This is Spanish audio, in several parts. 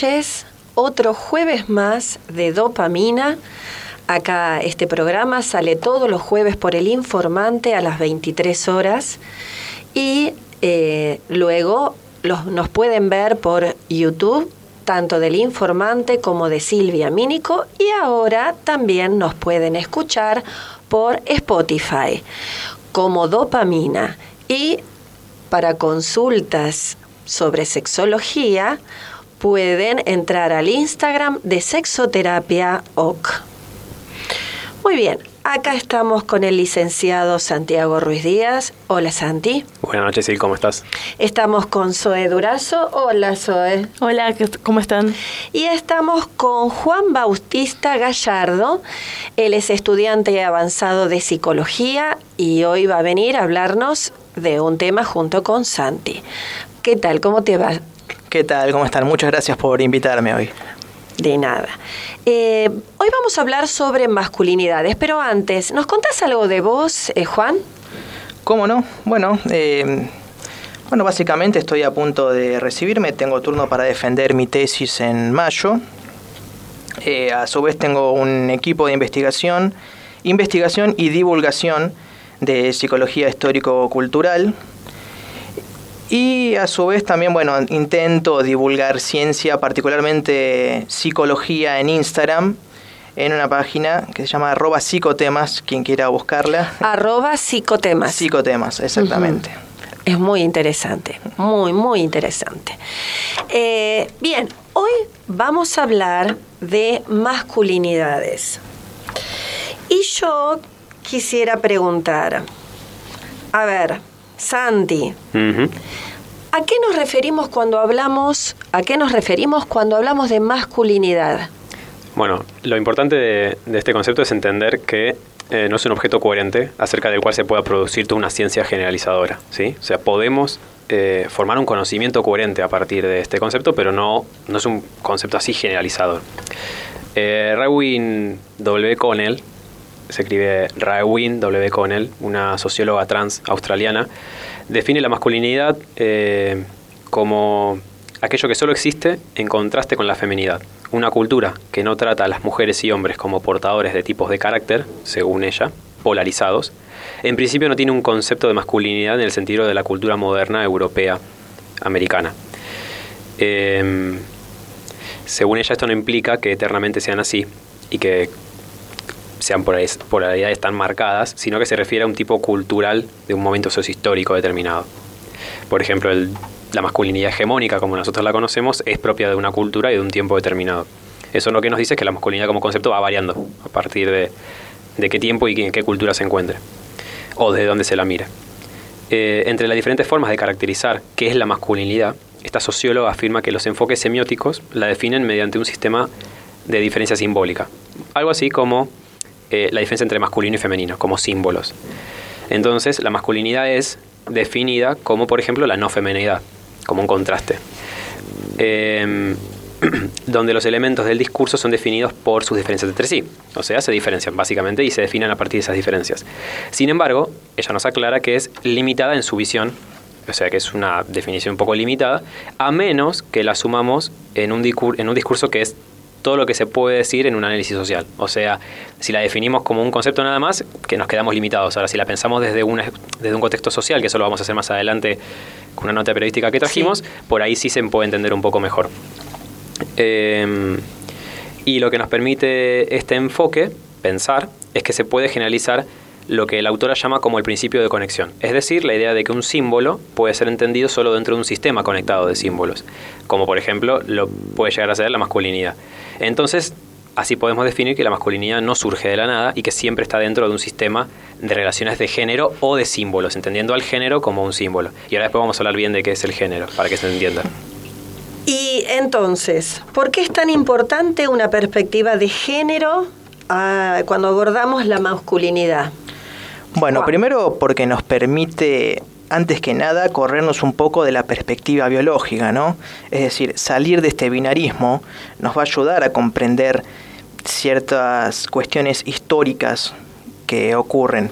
Noches. Otro jueves más de dopamina. Acá este programa sale todos los jueves por el informante a las 23 horas y eh, luego los, nos pueden ver por YouTube, tanto del informante como de Silvia Mínico y ahora también nos pueden escuchar por Spotify como dopamina y para consultas sobre sexología, pueden entrar al Instagram de Sexoterapia OC. Muy bien, acá estamos con el licenciado Santiago Ruiz Díaz. Hola Santi. Buenas noches, Sil, ¿cómo estás? Estamos con Zoe Durazo. Hola Zoe. Hola, ¿cómo están? Y estamos con Juan Bautista Gallardo. Él es estudiante avanzado de psicología y hoy va a venir a hablarnos de un tema junto con Santi. ¿Qué tal? ¿Cómo te va? ¿Qué tal? ¿Cómo están? Muchas gracias por invitarme hoy. De nada. Eh, hoy vamos a hablar sobre masculinidades, pero antes, ¿nos contás algo de vos, eh, Juan? ¿Cómo no? Bueno, eh, bueno, básicamente estoy a punto de recibirme, tengo turno para defender mi tesis en mayo. a su vez tengo un equipo de investigación, investigación y divulgación de psicología histórico-cultural y a su vez también, bueno, intento divulgar ciencia, particularmente psicología en Instagram, en una página que se llama arroba psicotemas, quien quiera buscarla. Arroba psicotemas. Psicotemas, exactamente. Es muy interesante, muy, muy interesante. Eh, bien, hoy vamos a hablar de masculinidades. Y yo quisiera preguntar, a ver, Santi, ¿a qué nos referimos cuando hablamos, a qué nos referimos cuando hablamos de masculinidad? Bueno, lo importante de, este concepto es entender que eh, no es un objeto coherente acerca del cual se pueda producir toda una ciencia generalizadora, ¿sí? O sea, podemos eh, formar un conocimiento coherente a partir de este concepto, pero no, no es un concepto así generalizador. Eh, W. Connell se escribe Raewyn W. Connell, una socióloga trans australiana, define la masculinidad eh, como aquello que solo existe en contraste con la feminidad. Una cultura que no trata a las mujeres y hombres como portadores de tipos de carácter, según ella, polarizados, en principio no tiene un concepto de masculinidad en el sentido de la cultura moderna europea americana. Em, según ella, esto no implica que eternamente sean así y que sean polaridades tan marcadas, sino que se refiere a un tipo cultural de un momento sociohistórico determinado. Por ejemplo, la masculinidad hegemónica, como nosotros la conocemos, es propia de una cultura y de un tiempo determinado. Eso lo que nos dice es que la masculinidad como concepto va variando a partir de, qué tiempo y en qué cultura se encuentre, o desde dónde se la mire. Eh, entre las diferentes formas de caracterizar qué es la masculinidad, esta socióloga afirma que los enfoques semióticos la definen mediante un sistema de diferencia simbólica. Algo así como eh, la diferencia entre masculino y femenino, como símbolos. Entonces, la masculinidad es definida como, por ejemplo, la no feminidad, como un contraste. Em, donde los elementos del discurso son definidos por sus diferencias entre sí. O sea, se diferencian básicamente y se definen a partir de esas diferencias. Sin embargo, ella nos aclara que es limitada en su visión, o sea que es una definición un poco limitada, a menos que la sumamos en un, en un discurso que es todo lo que se puede decir en un análisis social. O sea, si la definimos como un concepto nada más, que nos quedamos limitados. Ahora, si la pensamos desde, desde un contexto social, que eso lo vamos a hacer más adelante con una nota periodística que trajimos, por ahí sí se puede entender un poco mejor. Em, y lo que nos permite este enfoque, pensar, es que se puede generalizar lo que la autora llama como el principio de conexión, es decir, la idea de que un símbolo puede ser entendido solo dentro de un sistema conectado de símbolos, como por ejemplo lo puede llegar a ser la masculinidad. Entonces, así podemos definir que la masculinidad no surge de la nada y que siempre está dentro de un sistema de relaciones de género o de símbolos, entendiendo al género como un símbolo. Y ahora después vamos a hablar bien de qué es el género, para que se entienda. Y entonces, ¿por qué es tan importante una perspectiva de género ah, cuando abordamos la masculinidad? Bueno, primero porque nos permite antes que nada, corrernos un poco de la perspectiva biológica, ¿no? Es decir, salir de este binarismo nos va a ayudar a comprender ciertas cuestiones históricas que ocurren,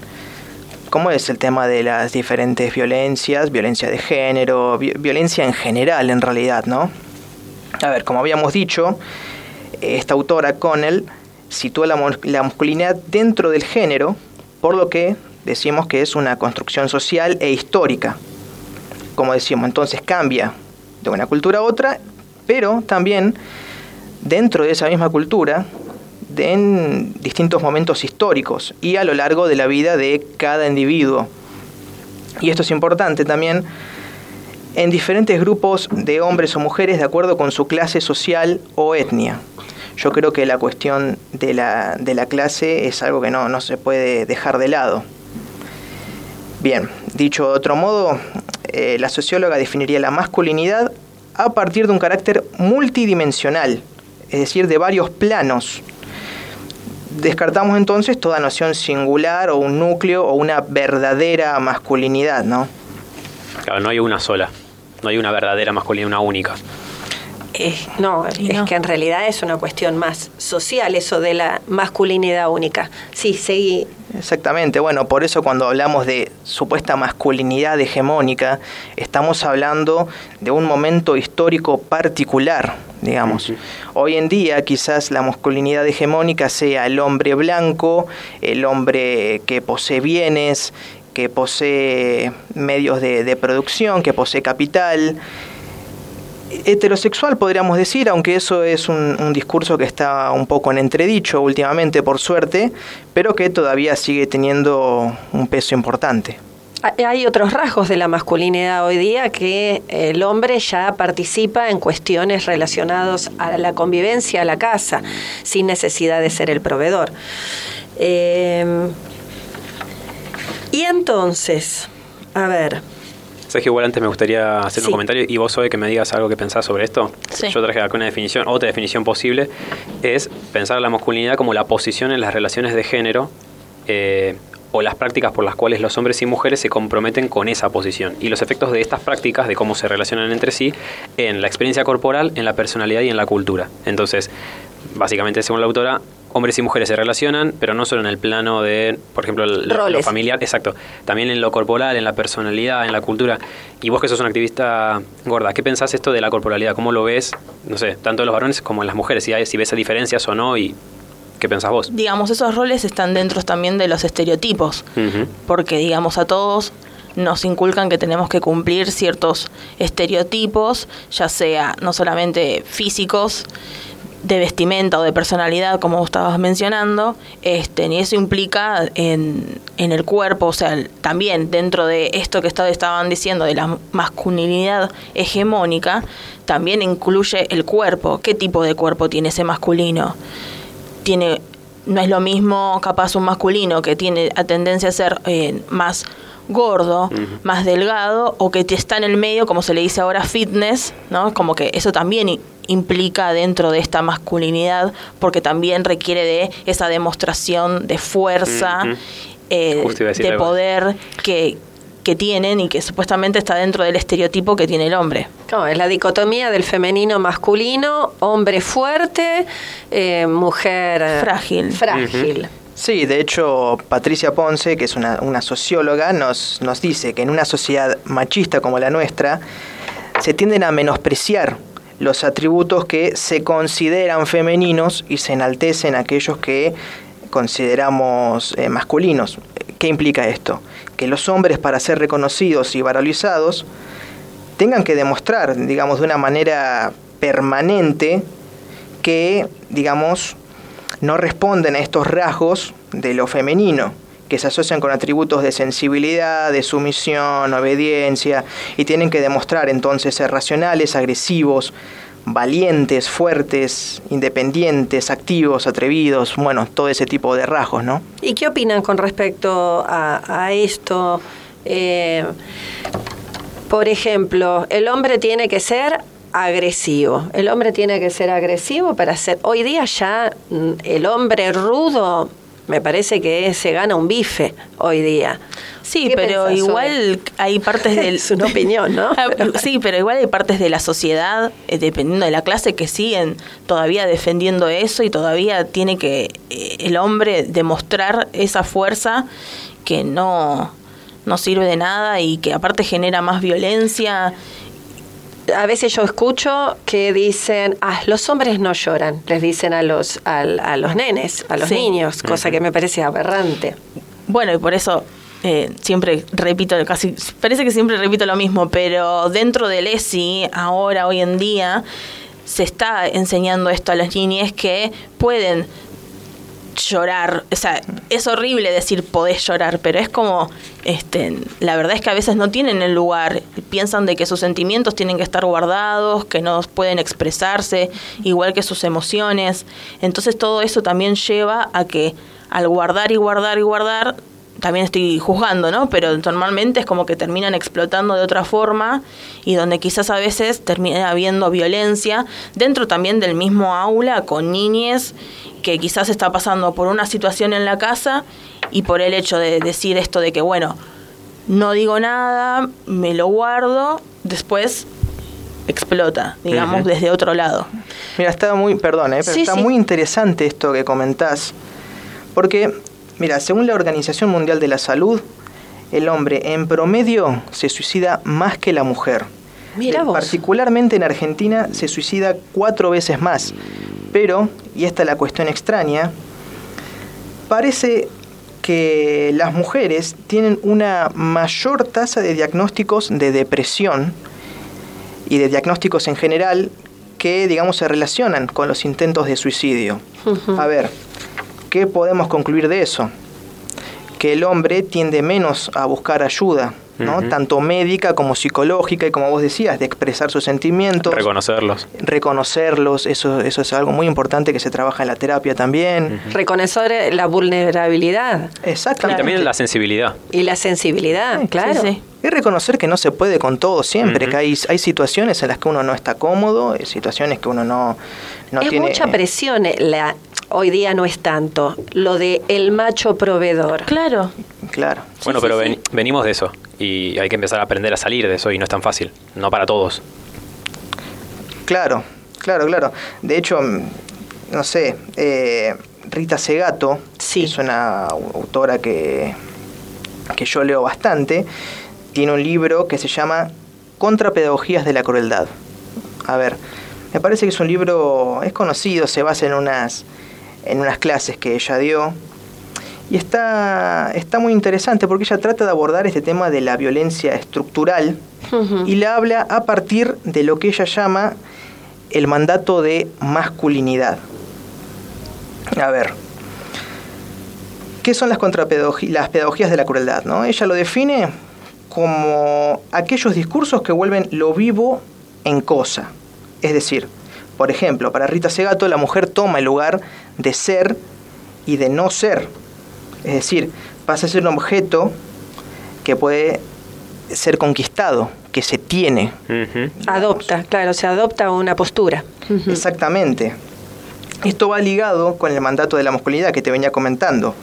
como es el tema de las diferentes violencias, violencia de género, violencia en general en realidad, ¿no? A ver, como habíamos dicho, esta autora Connell sitúa la, la masculinidad dentro del género, por lo que decimos que es una construcción social e histórica. Como decimos, entonces cambia de una cultura a otra, pero también dentro de esa misma cultura, en distintos momentos históricos y a lo largo de la vida de cada individuo. Y esto es importante también en diferentes grupos de hombres o mujeres de acuerdo con su clase social o etnia. Yo creo que la cuestión de la, de la clase es algo que no, no se puede dejar de lado. Bien, dicho de otro modo, eh, la socióloga definiría la masculinidad a partir de un carácter multidimensional, es decir, de varios planos. Descartamos entonces toda noción singular o un núcleo o una verdadera masculinidad, ¿no? Claro, no hay una sola, no hay una verdadera masculinidad, una única. Eh, no, es que en realidad es una cuestión más social, eso de la masculinidad única. Sí, seguí. Exactamente, bueno, por eso cuando hablamos de supuesta masculinidad hegemónica, estamos hablando de un momento histórico particular, digamos. Hoy en día quizás la masculinidad hegemónica sea el hombre blanco, el hombre que posee bienes, que posee medios de, de producción, que posee capital, heterosexual, podríamos decir, aunque eso es un, discurso que está un poco en entredicho últimamente, por suerte, pero que todavía sigue teniendo un peso importante. Hay otros rasgos de la masculinidad hoy día que el hombre ya participa en cuestiones relacionadas a la convivencia, a la casa, sin necesidad de ser el proveedor. Eh, y entonces, a ver, Que igual antes me gustaría hacer un comentario y vos hoy que me digas algo que pensás sobre esto. Yo traje acá una definición, otra definición posible, es pensar la masculinidad como la posición en las relaciones de género eh, o las prácticas por las cuales los hombres y mujeres se comprometen con esa posición y los efectos de estas prácticas, de cómo se relacionan entre sí, en la experiencia corporal, en la personalidad y en la cultura. Entonces, básicamente, según la autora, hombres y mujeres se relacionan, pero no solo en el plano de, por ejemplo, lo familiar, exacto, también en lo corporal, en la personalidad, en la cultura. Y vos que sos una activista gorda, ¿qué pensás esto de la corporalidad? ¿Cómo lo ves, no sé, tanto en los varones como en las mujeres? Si, hay, si ves diferencias o no y ¿Qué pensás vos? Digamos, esos roles están dentro también de los estereotipos, porque, digamos, a todos nos inculcan que tenemos que cumplir ciertos estereotipos, ya sea no solamente físicos, de vestimenta o de personalidad, como estabas mencionando, este, y eso implica en, en, el cuerpo, o sea, también dentro de esto que estaban diciendo de la masculinidad hegemónica, también incluye el cuerpo. ¿Qué tipo de cuerpo tiene ese masculino? Tiene, no es lo mismo capaz un masculino que tiene a tendencia a ser eh, más gordo, más delgado, o que está en el medio, como se le dice ahora, fitness, ¿no? Como que eso también implica dentro de esta masculinidad, porque también requiere de esa demostración de fuerza, eh, de poder que, que tienen y que supuestamente está dentro del estereotipo que tiene el hombre. No, es la dicotomía del femenino masculino, hombre fuerte, eh, mujer eh, frágil. frágil. Sí, de hecho, Patricia Ponce, que es una, una socióloga, nos, nos dice que en una sociedad machista como la nuestra, se tienden a menospreciar los atributos que se consideran femeninos y se enaltecen aquellos que consideramos eh, masculinos. ¿Qué implica esto? Que los hombres para ser reconocidos y valorizados tengan que demostrar, digamos, de una manera permanente que, digamos, no responden a estos rasgos de lo femenino que se asocian con atributos de sensibilidad, de sumisión, obediencia, y tienen que demostrar entonces ser racionales, agresivos, valientes, fuertes, independientes, activos, atrevidos, bueno, todo ese tipo de rasgos, ¿no? ¿Y qué opinan con respecto a, esto? Eh, por ejemplo, el hombre tiene que ser agresivo. El hombre tiene que ser agresivo para ser... Hoy día ya mm, el hombre rudo me parece que se gana un bife hoy día. Sí, pero igual hay partes del... es una opinión, ¿no? Ah, sí, pero igual hay partes de la sociedad, eh, dependiendo de la clase, que siguen todavía defendiendo eso y todavía tiene que eh, el hombre demostrar esa fuerza que no, no sirve de nada y que aparte genera más violencia a veces yo escucho que dicen, ah, los hombres no lloran, les dicen a los, a, a los nenes, a los Sí. niños, cosa que me parece aberrante. Bueno, y por eso eh, siempre repito, casi parece que siempre repito lo mismo, pero dentro del ESI, ahora, hoy en día, se está enseñando esto a las niñas que pueden llorar, o sea, es horrible decir podés llorar, pero es como, este, la verdad es que a veces no tienen el lugar, piensan de que sus sentimientos tienen que estar guardados, que no pueden expresarse, igual que sus emociones, entonces todo eso también lleva a que al guardar y guardar y guardar, también estoy juzgando, ¿no? Pero normalmente es como que terminan explotando de otra forma y donde quizás a veces termina habiendo violencia dentro también del mismo aula con niñes que quizás está pasando por una situación en la casa y por el hecho de decir esto de que, bueno, no digo nada, me lo guardo, después explota, digamos, desde otro lado. Mira, está muy, perdón, eh, pero Sí, está sí. muy interesante esto que comentás, porque, mira, según la Organización Mundial de la Salud, el hombre en promedio se suicida más que la mujer. Mira Eh, vos. Particularmente en Argentina se suicida cuatro veces más. Pero, y esta es la cuestión extraña, parece que las mujeres tienen una mayor tasa de diagnósticos de depresión y de diagnósticos en general que, digamos, se relacionan con los intentos de suicidio. A ver, ¿qué podemos concluir de eso? Que el hombre tiende menos a buscar ayuda, ¿no? Tanto médica como psicológica y como vos decías, de expresar sus sentimientos, Reconocerlos. reconocerlos, eso, eso es algo muy importante que se trabaja en la terapia también. Reconocer la vulnerabilidad Y Exactamente. también la sensibilidad. y la sensibilidad, Sí, claro. sí. Y reconocer que no se puede con todo siempre, que hay, hay situaciones en las que uno no está cómodo, hay situaciones que uno no, no es tiene... mucha presión, eh, la, hoy día no es tanto, lo de el macho proveedor. Claro, Claro. Bueno, sí, pero sí. ven- venimos de eso y hay que empezar a aprender a salir de eso y no es tan fácil. No para todos. Claro, claro, claro. De hecho, no sé, eh, Rita Segato Sí. es una au- autora que, que yo leo bastante. Tiene un libro que se llama Contrapedagogías de la Crueldad. A ver, me parece que es un libro, es conocido, se basa en unas, en unas clases que ella dio. Y está, está muy interesante porque ella trata de abordar este tema de la violencia estructural y la habla a partir de lo que ella llama el mandato de masculinidad. A ver, ¿qué son las, las pedagogías de la crueldad? ¿no? Ella lo define como aquellos discursos que vuelven lo vivo en cosa. Es decir, por ejemplo, para Rita Segato la mujer toma el lugar de ser y de no ser. Es decir, pasa a ser un objeto que puede ser conquistado, que se tiene. Adopta, claro, se adopta una postura. Exactamente. Esto va ligado con el mandato de la masculinidad que te venía comentando,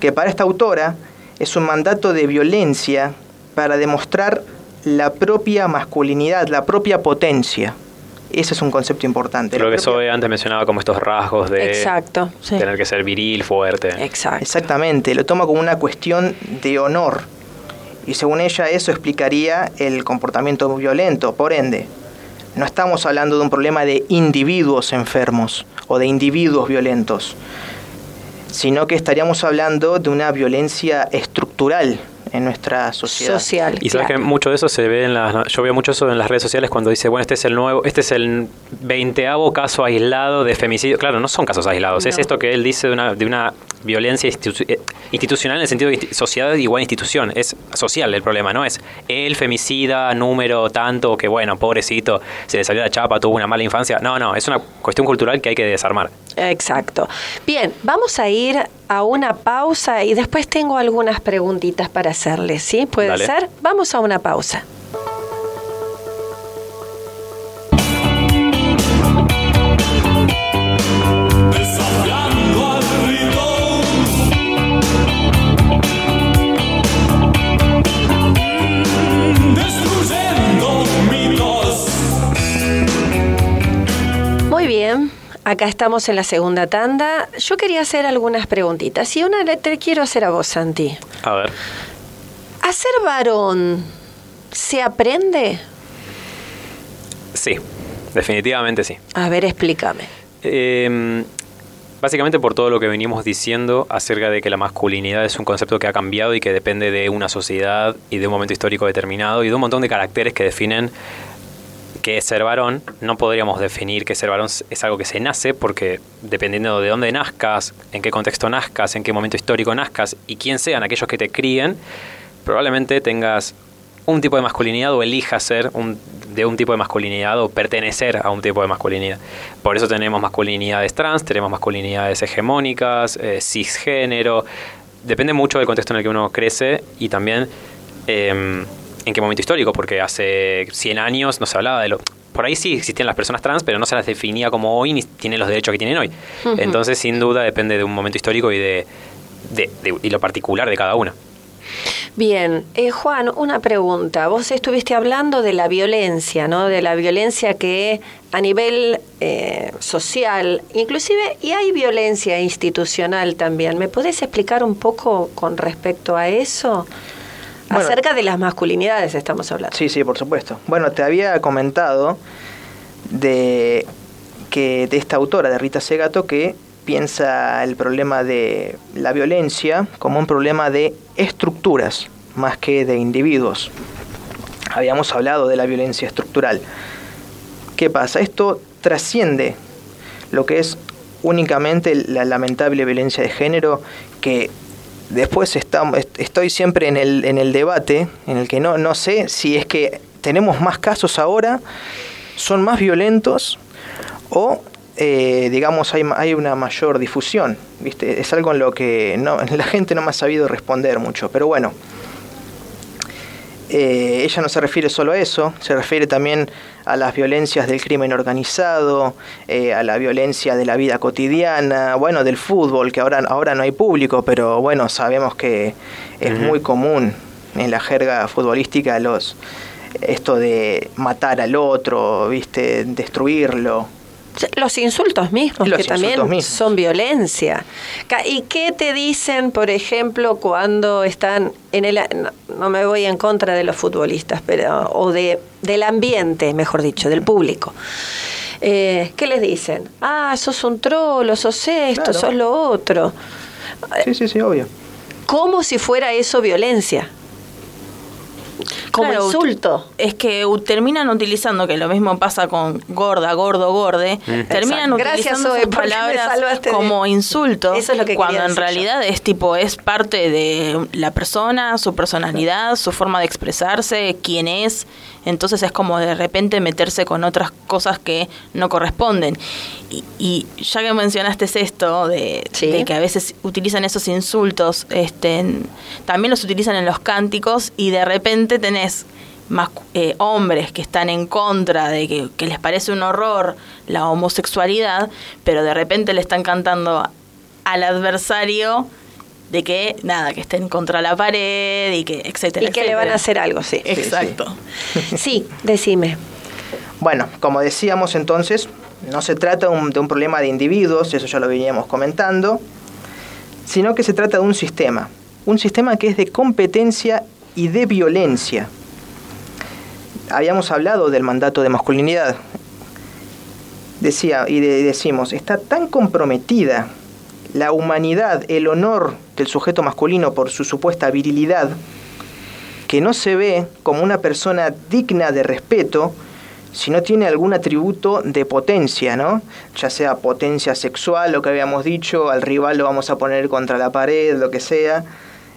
que para esta autora es un mandato de violencia para demostrar la propia masculinidad, la propia potencia. Ese es un concepto importante. Lo que propia- Zoe antes mencionaba como estos rasgos de Exacto, sí. tener que ser viril, fuerte. exacto. Exactamente, lo toma como una cuestión de honor. Y según ella eso explicaría el comportamiento violento. Por ende, no estamos hablando de un problema de individuos enfermos o de individuos violentos, sino que estaríamos hablando de una violencia estructural en nuestra sociedad. Social. Y sabes claro. que mucho de eso se ve en las. Yo veo mucho eso en las redes sociales cuando dice, bueno, este es el nuevo, este es el veinteavo caso aislado de femicidio. Claro, no son casos aislados. Es esto que él dice de una, de una violencia institu- eh, institucional en el sentido de sociedad igual institución. Es social el problema, no es el femicida número tanto que, bueno, pobrecito, se le salió la chapa, tuvo una mala infancia. No, no, es una cuestión cultural que hay que desarmar. Exacto. Bien, vamos a ir a una pausa y después tengo algunas preguntitas para hacerles, ¿sí? ¿Puede Dale. ser? Vamos a una pausa. Acá estamos en la segunda tanda. Yo quería hacer algunas preguntitas y una te quiero hacer a vos, Santi. A ver. ¿A ser varón se aprende? Sí, definitivamente sí. A ver, explícame. Eh, básicamente por todo lo que venimos diciendo acerca de que la masculinidad es un concepto que ha cambiado y que depende de una sociedad y de un momento histórico determinado y de un montón de caracteres que definen qué es ser varón. No podríamos definir que ser varón es algo que se nace porque dependiendo de dónde nazcas, en qué contexto nazcas, en qué momento histórico nazcas y quién sean aquellos que te críen, probablemente tengas un tipo de masculinidad o elijas ser de un tipo de masculinidad o pertenecer a un tipo de masculinidad. Por eso tenemos masculinidades trans, tenemos masculinidades hegemónicas, eh, cisgénero. Depende mucho del contexto en el que uno crece y también eh, en qué momento histórico, porque hace 100 años no se hablaba de lo... Por ahí sí existían las personas trans, pero no se las definía como hoy ni tienen los derechos que tienen hoy. Entonces, sin duda, depende de un momento histórico y de, de- de- y lo particular de cada una. Bien, eh, Juan, una pregunta. Vos estuviste hablando de la violencia, ¿no? De la violencia que a nivel eh, social, inclusive, y hay violencia institucional también. ¿Me podés explicar un poco con respecto a eso? Bueno. Acerca de las masculinidades estamos hablando. Sí, sí, por supuesto. Bueno, te había comentado de que de esta autora, de Rita Segato, que piensa el problema de la violencia como un problema de estructuras más que de individuos. Habíamos hablado de la violencia estructural. ¿Qué pasa? Esto trasciende lo que es únicamente la lamentable violencia de género que después estamos, est- estoy siempre en el, en el debate en el que no, no sé si es que tenemos más casos ahora, son más violentos o eh, digamos hay, hay una mayor difusión. ¿viste? Es algo en lo que no, la gente no me ha sabido responder mucho, pero bueno. Eh, ella no se refiere solo a eso, se refiere también a las violencias del crimen organizado, eh, a la violencia de la vida cotidiana, bueno, del fútbol, que ahora, ahora no hay público, pero bueno, sabemos que es muy común en la jerga futbolística los esto de matar al otro, viste, destruirlo. Los insultos mismos, Los que también mismos. son violencia. ¿Y qué te dicen, por ejemplo, cuando están en el... No, no me voy en contra de los futbolistas, pero o de, del ambiente, mejor dicho, del público. Eh, ¿Qué les dicen? Ah, sos un trolo, sos esto, Claro. sos lo otro. Sí, sí, sí, obvio. Como si fuera eso violencia. Como Claro, insulto. Es que terminan utilizando, que lo mismo pasa con gorda, gordo, gorde, terminan Exacto. Gracias, utilizando esas me palabras salvaste de- como insulto, Eso es lo que cuando en decir yo. realidad es tipo, es parte de la persona, su personalidad, su forma de expresarse, quién es, entonces es como de repente meterse con otras cosas que no corresponden. Y, y ya que mencionaste esto de, Sí. de que a veces utilizan esos insultos, este, también los utilizan en los cánticos y de repente tenés más eh, hombres que están en contra de que, que les parece un horror la homosexualidad, pero de repente le están cantando al adversario de que nada, que estén contra la pared y que etcétera. Y que le van a hacer algo, sí. Exacto. Sí, decime. Bueno, como decíamos entonces, no se trata un- de un problema de individuos, eso ya lo veníamos comentando, sino que se trata de un sistema. Un sistema que es de competencia y de violencia. Habíamos hablado del mandato de masculinidad. Decía y de- decimos, está tan comprometida la humanidad, el honor del sujeto masculino por su supuesta virilidad, que no se ve como una persona digna de respeto si no tiene algún atributo de potencia, ¿no? Ya sea potencia sexual, lo que habíamos dicho, al rival lo vamos a poner contra la pared, lo que sea,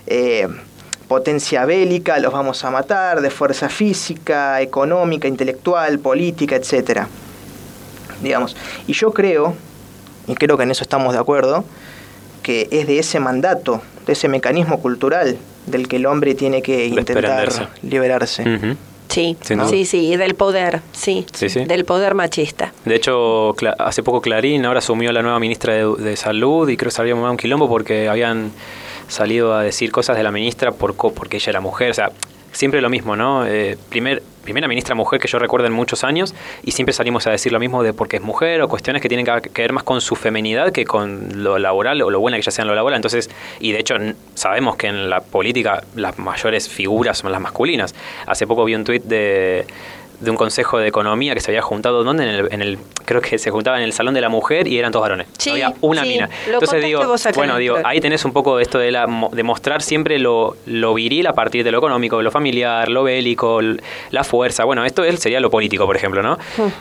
eh, potencia bélica, los vamos a matar, de fuerza física, económica, intelectual, política, etcétera. Digamos. Y yo creo, y creo que en eso estamos de acuerdo, que es de ese mandato, de ese mecanismo cultural del que el hombre tiene que intentar liberarse. Ujú. Sí, sí, sí, y del poder, sí, Sí, sí. del poder machista. De hecho, Cla- hace poco Clarín ahora asumió la nueva ministra de, de Salud y creo que se había un quilombo porque habían salido a decir cosas de la ministra por, porque ella era mujer. O sea, siempre lo mismo, ¿no? Eh, primer, primera ministra mujer que yo recuerdo en muchos años y siempre salimos a decir lo mismo de porque es mujer o cuestiones que tienen que ver más con su feminidad que con lo laboral o lo buena que ella sea en lo laboral. Entonces, y de hecho sabemos que en la política las mayores figuras son las masculinas. Hace poco vi un tuit de de un consejo de economía que se había juntado, ¿dónde? En el, en el- creo que se juntaba en el salón de la mujer y eran todos varones. Sí, había una sí, mina. Entonces digo, bueno, digo, ahí tenés un poco esto de, la, de mostrar siempre lo, lo viril a partir de lo económico, lo familiar, lo bélico, la fuerza. Bueno, esto él sería lo político, por ejemplo, ¿no?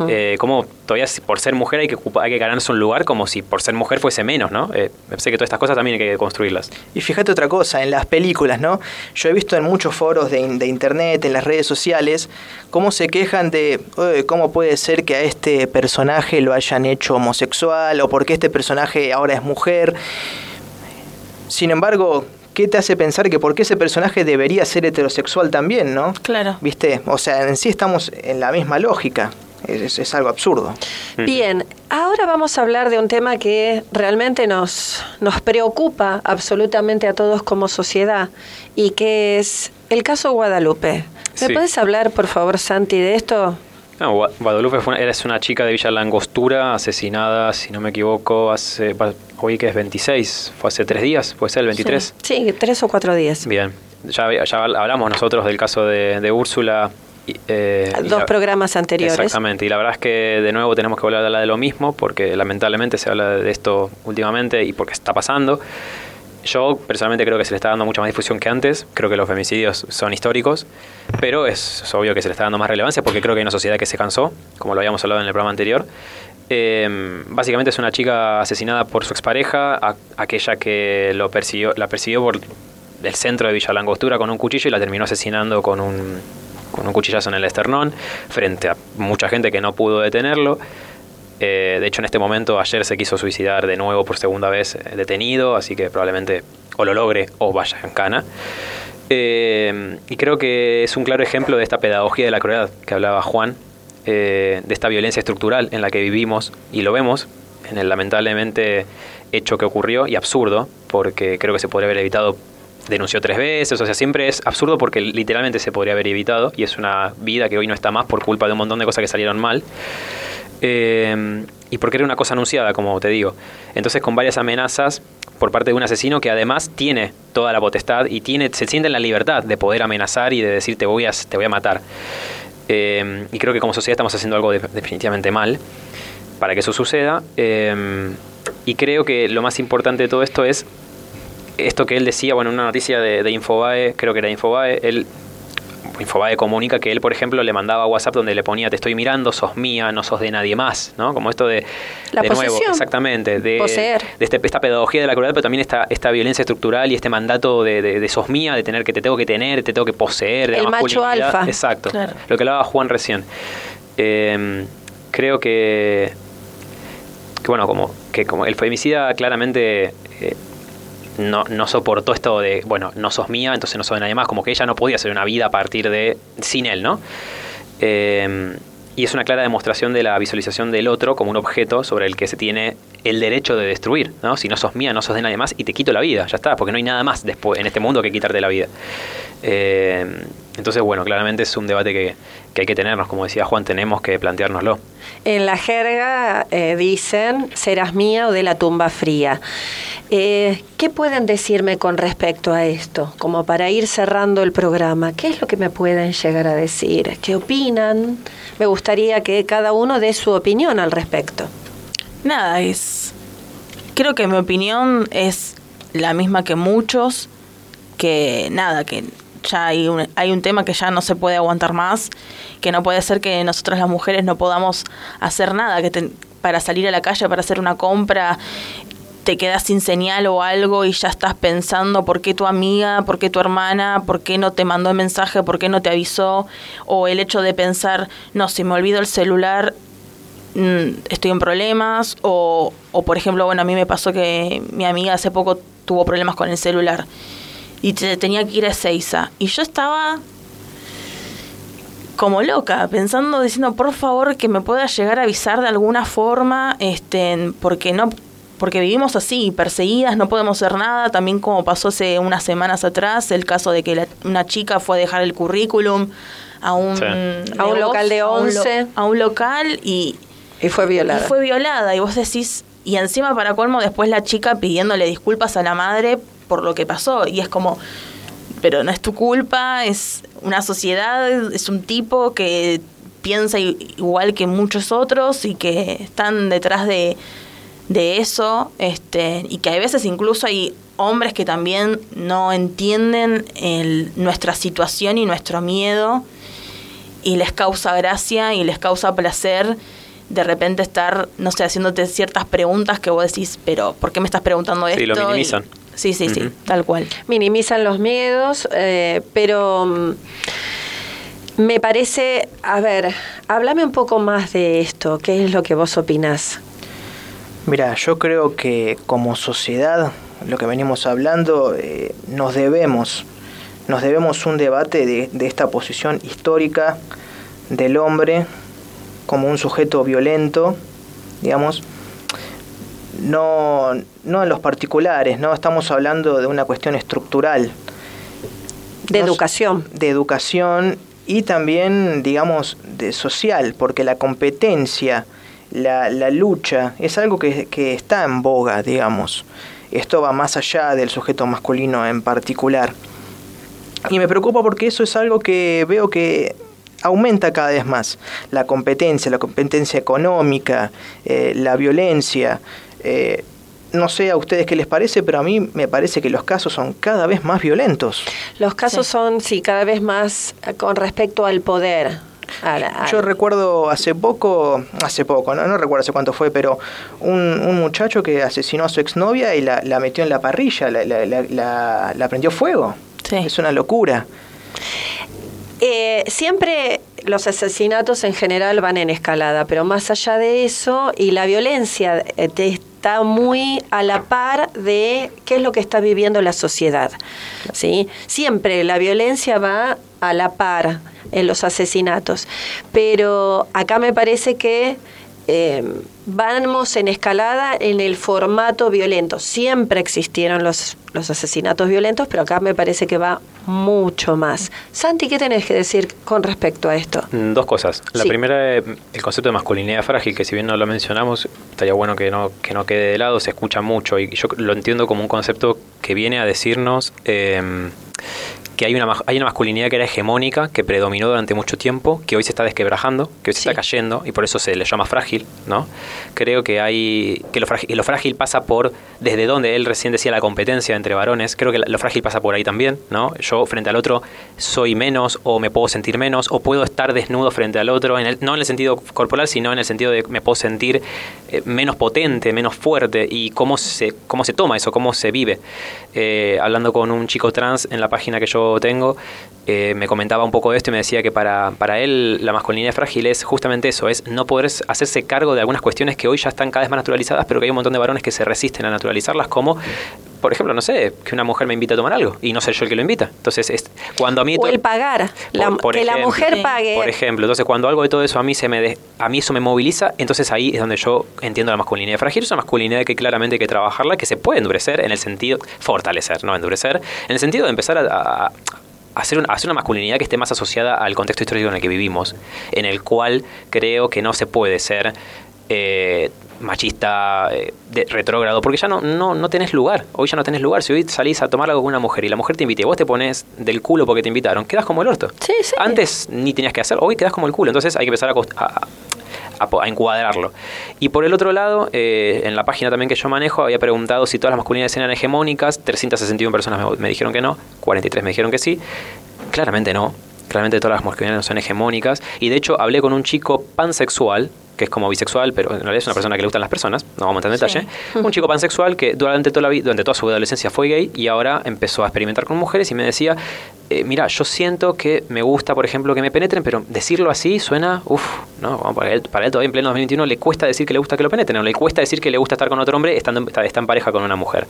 Eh, como todavía si- por ser mujer hay que, hay que ganarse un lugar como si por ser mujer fuese menos, ¿no? Eh, me parece que todas estas cosas también hay que construirlas. Y fíjate otra cosa, en las películas, ¿no? Yo he visto en muchos foros de, de internet, en las redes sociales, cómo se quejan de "Oye, cómo puede ser que a este personaje lo hayan hecho homosexual o por qué este personaje ahora es mujer. Sin embargo, ¿qué te hace pensar que por qué ese personaje debería ser heterosexual también, no? Claro. ¿Viste? O sea, en sí estamos en la misma lógica. Es, es- algo absurdo. Bien, ahora vamos a hablar de un tema que realmente nos, nos preocupa absolutamente a todos como sociedad y que es el caso Guadalupe. ¿Me Sí. puedes hablar, por favor, Santi, de esto? No, Guadalupe fue una, era- es una chica de Villa Langostura, asesinada, si no me equivoco, hace, hoy que es 26, fue hace tres días, puede ser el 23. Sí, tres o cuatro días. Bien, ya, ya hablamos nosotros del caso de, de Úrsula. Eh, Dos la- programas anteriores. Exactamente, y la verdad es que de nuevo tenemos que volver a hablar de lo mismo, porque lamentablemente se habla de esto últimamente y porque está pasando. Yo personalmente creo que se le está dando mucha más difusión que antes, creo que los femicidios son históricos, pero es, es obvio que se le está dando más relevancia porque creo que hay una sociedad que se cansó, como lo habíamos hablado en el programa anterior. Eh, básicamente es una chica asesinada por su expareja, a- aquella que lo persiguió, la persiguió por el centro de Villa Langostura con un cuchillo y la terminó asesinando con un, con un cuchillazo en el esternón, frente a mucha gente que no pudo detenerlo. Eh, de hecho, en este momento, ayer se quiso suicidar de nuevo por segunda vez eh, detenido, así que probablemente o lo logre o vaya en cana. Eh, y creo que es un claro ejemplo de esta pedagogía de la crueldad que hablaba Juan, de esta violencia estructural en la que vivimos y lo vemos en el lamentablemente hecho que ocurrió y absurdo, porque creo que se podría haber evitado. Denunció tres veces, o sea, siempre es absurdo porque literalmente se podría haber evitado y es una vida que hoy no está más por culpa de un montón de cosas que salieron mal. Eh, y porque era una cosa anunciada, como te digo. Entonces, con varias amenazas por parte de un asesino que además tiene toda la potestad y tiene, se siente en la libertad de poder amenazar y de decir te voy a, te voy a matar. Eh, y creo que como sociedad estamos haciendo algo de- definitivamente mal para que eso suceda. Eh, y creo que lo más importante de todo esto es esto que él decía, bueno, en una noticia de, de Infobae, creo que era Infobae, él Infobae comunica que él, por ejemplo, le mandaba WhatsApp donde le ponía te estoy mirando, sos mía, no sos de nadie más, ¿no? Como esto de, La de nuevo, posesión. exactamente, de, Poseer. de este- esta pedagogía de la crueldad, pero también esta, esta violencia estructural y este mandato de, de, de sos mía, de tener que te tengo que tener, te tengo que poseer, de la El macho alfa. Exacto, Claro. lo que hablaba Juan recién. Eh, creo que, que, bueno, como que como el femicida claramente eh, no, no soportó esto de, bueno, no sos mía, entonces no sos de nadie más, como que ella no podía hacer una vida a partir de, sin él, ¿no? Eh, y es una clara demostración de la visualización del otro como un objeto sobre el que se tiene el derecho de destruir, ¿no? Si no sos mía, no sos de nadie más y te quito la vida, ya está, porque no hay nada más después en este mundo que quitarte la vida. Eh, entonces, bueno, claramente es un debate que, que hay que tenernos, como decía Juan, tenemos que planteárnoslo. En la jerga eh, dicen, serás mía o de la tumba fría. Eh, ¿Qué pueden decirme con respecto a esto? Como para ir cerrando el programa, ¿qué es lo que me pueden llegar a decir? ¿Qué opinan? Me gustaría que cada uno dé su opinión al respecto. Nada, es. Creo que mi opinión es la misma que muchos. Que nada, que ya hay un, hay un tema que ya no se puede aguantar más. Que no puede ser que nosotras las mujeres no podamos hacer nada. Que para salir a la calle, para hacer una compra, te quedas sin señal o algo y ya estás pensando por qué tu amiga, por qué tu hermana, por qué no te mandó el mensaje, por qué no te avisó. O el hecho de pensar, no, si me olvido el celular, mm, estoy en problemas o, o por ejemplo bueno a mí me pasó que mi amiga hace poco tuvo problemas con el celular y te- tenía que ir a Ezeiza y yo estaba como loca pensando diciendo por favor que me pueda llegar a avisar de alguna forma este porque no porque vivimos así, perseguidas, no podemos hacer nada, también como pasó hace unas semanas atrás, el caso de que la- una chica fue a dejar el currículum a un, Sí. A un local de a un lo- 11. a un local y, Y fue violada. y fue violada y vos decís, y encima para colmo después la chica pidiéndole disculpas a la madre por lo que pasó y es como, pero no es tu culpa, es una sociedad, es un tipo que piensa igual que muchos otros y que están detrás de, de eso, este, y que a veces incluso hay hombres que también no entienden el- nuestra situación y nuestro miedo y les causa gracia y les causa placer de repente estar, no sé, haciéndote ciertas preguntas que vos decís, pero ¿por qué me estás preguntando esto? Sí, lo Y- minimizan. sí, sí, sí, tal cual. minimizan los miedos, eh, pero mm, me parece, a ver, háblame un poco más de esto, ¿qué es lo que vos opinás? Mira, yo creo que como sociedad, lo que venimos hablando, eh, nos debemos, nos debemos un debate de, de esta posición histórica del hombre como un sujeto violento, digamos, no, no en los particulares, no estamos hablando de una cuestión estructural, De educación. de educación y también, digamos, de social, porque la competencia, la, la lucha, es algo que, que está en boga, digamos. Esto va más allá del sujeto masculino en particular. Y me preocupa porque eso es algo que veo que aumenta cada vez más. La competencia, la competencia económica, eh, la violencia. eh, no sé a ustedes qué les parece, pero a mí me parece que los casos son cada vez más violentos. Los casos Sí. son, sí, cada vez más eh, con respecto al poder. Yo recuerdo hace poco, hace poco, no, no recuerdo hace cuánto fue, pero un, un muchacho que asesinó a su exnovia y la, la metió en la parrilla, la, la, la- la- la prendió fuego. Sí. Es una locura. Eh, siempre los asesinatos en general van en escalada, pero más allá de eso, y la violencia eh, te está muy a la par de qué es lo que está viviendo la sociedad. ¿sí? Siempre la violencia va a la par en los asesinatos, pero acá me parece que eh, vamos en escalada en el formato violento. Siempre existieron los, los asesinatos violentos, pero acá me parece que va mucho más. Santi, ¿qué tenés que decir con respecto a esto? Mm, Dos cosas. La Sí. primera, eh, el concepto de masculinidad frágil, que si bien no lo mencionamos, estaría bueno que no, que no quede de lado, se escucha mucho y yo lo entiendo como un concepto que viene a decirnos eh, que hay una, hay una masculinidad que era hegemónica, que predominó durante mucho tiempo, que hoy se está desquebrajando, que hoy se Sí. está cayendo y por eso se le llama frágil, ¿no? Creo que hay que lo frágil, lo frágil pasa por desde donde él recién decía la competencia entre varones, creo que lo frágil pasa por ahí también, ¿no? Yo frente al otro soy menos o me puedo sentir menos o puedo estar desnudo frente al otro, en el- no en el sentido corporal, sino en el sentido de me puedo sentir eh, menos potente, menos fuerte y cómo se, cómo se toma eso, cómo se vive. Eh, hablando con un chico trans en la página que yo tengo, eh, me comentaba un poco de esto y me decía que para, para él la masculinidad frágil es justamente eso, es no poder hacerse cargo de algunas cuestiones que hoy ya están cada vez más naturalizadas, pero que hay un montón de varones que se resisten a naturalizarlas, como, por ejemplo, no sé, que una mujer me invita a tomar algo y no ser yo el que lo invita. Entonces, es, cuando a mí... O el pagar, la- Por- que la mujer pague. por ejemplo, entonces cuando algo de todo eso a mí se me de- a mí eso me moviliza, entonces ahí es donde yo entiendo la masculinidad frágil, es una masculinidad que claramente hay que trabajarla, que se puede endurecer en el sentido fortalecer, no endurecer, en el sentido de empezar a hacer, una, hacer una masculinidad que esté más asociada al contexto histórico en el que vivimos, en el cual creo que no se puede ser eh, machista, eh, de, retrógrado, porque ya no, no, no tenés lugar, hoy ya no tenés lugar, si hoy salís a tomar algo con una mujer y la mujer te invita y vos te pones del culo porque te invitaron, quedas como el orto. Sí, sí. Antes ni tenías que hacer, hoy quedas como el culo, entonces hay que empezar a, a- a encuadrarlo. Y por el otro lado, eh, en la página también que yo manejo, había preguntado si todas las masculinidades eran hegemónicas, 361 personas me dijeron que no, 43 me dijeron que sí, claramente no. Claramente todas las masculinidades no son hegemónicas. Y de hecho hablé con un chico pansexual, que es como bisexual, pero en realidad es una persona que le gustan las personas, no vamos a entrar en Sí. detalle. Un chico pansexual que durante toda, la vida, durante toda su adolescencia fue gay y ahora empezó a experimentar con mujeres y me decía, eh, mira, yo siento que me gusta, por ejemplo, que me penetren, pero decirlo así suena, uff, ¿no? Para él, para él todavía en pleno 2021 le cuesta decir que le gusta que lo penetren, o le cuesta decir que le gusta estar con otro hombre estando está, está en pareja con una mujer.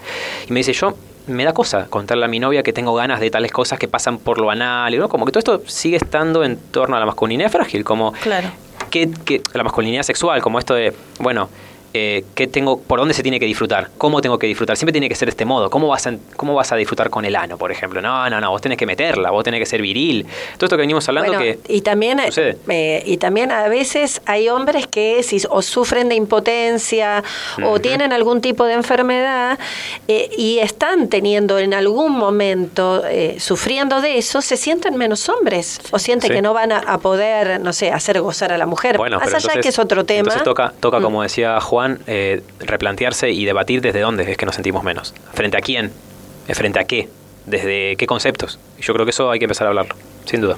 Y me dice, yo me da cosa contarle a mi novia que tengo ganas de tales cosas que pasan por lo anal, y, ¿no? Como que todo esto sigue estando en torno a la masculinidad frágil, como Claro. que, que la masculinidad sexual, como esto de, bueno, eh, qué tengo, por dónde se tiene que disfrutar, cómo tengo que disfrutar. Siempre tiene que ser de este modo. ¿Cómo vas, a, ¿Cómo vas a disfrutar con el ano, por ejemplo? No, no, no, vos tenés que meterla, vos tenés que ser viril. Todo esto que venimos hablando Bueno, que... y también eh, y también a veces hay hombres que si o sufren de impotencia o tienen algún tipo de enfermedad eh, y están teniendo en algún momento eh, sufriendo de eso se sienten menos hombres o sienten Sí. que no van a, a poder no sé hacer gozar a la mujer Bueno, más pero allá entonces, que es otro tema Entonces toca, toca Mm. como decía Juan, eh, replantearse y debatir desde dónde es que nos sentimos menos. ¿Frente a quién? Eh, ¿Frente a qué? ¿Desde qué conceptos? Y Yo creo que eso hay que empezar a hablarlo, sin duda.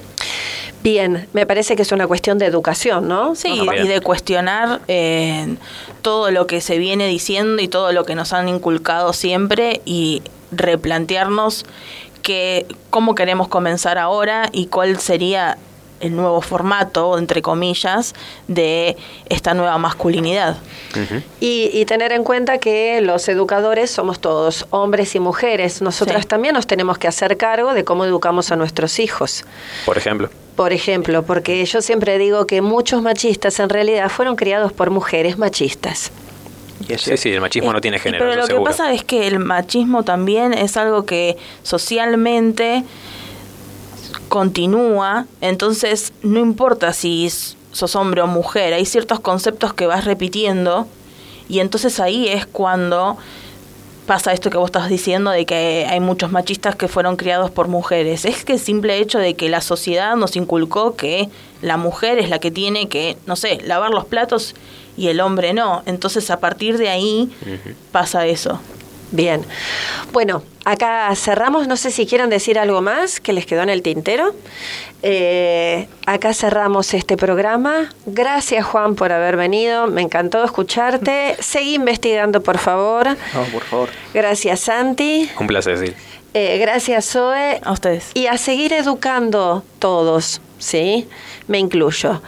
bien me parece que es una cuestión de educación no Sí, Ajá. y de cuestionar eh, todo lo que se viene diciendo y todo lo que nos han inculcado siempre y replantearnos que, cómo queremos comenzar ahora y cuál sería el nuevo formato, entre comillas, de esta nueva masculinidad. Y, y tener en cuenta que los educadores somos todos, hombres y mujeres. Nosotras Sí. también nos tenemos que hacer cargo de cómo educamos a nuestros hijos. Por ejemplo. Por ejemplo, porque yo siempre digo que muchos machistas en realidad fueron criados por mujeres machistas. Sí, sí, el machismo no tiene género, Pero lo que pasa es que el machismo también es algo que socialmente continúa, entonces no importa si sos hombre o mujer, hay ciertos conceptos que vas repitiendo y entonces ahí es cuando pasa esto que vos estás diciendo de que hay muchos machistas que fueron criados por mujeres. Es que el simple hecho de que la sociedad nos inculcó que la mujer es la que tiene que, no sé, lavar los platos y el hombre no. Entonces a partir de ahí pasa eso. Bien. Bueno, acá cerramos. No sé si quieren decir algo más que les quedó en el tintero. Eh, acá cerramos este programa. Gracias, Juan, por haber venido. Me encantó escucharte. Seguí investigando, por favor. No, por favor. Gracias, Santi. Un placer, sí. Eh, gracias, Zoe. A ustedes. Y a seguir educando todos, ¿sí? Me incluyo.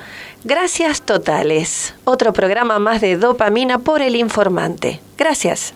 Gracias totales. Otro programa más de dopamina por el informante. Gracias.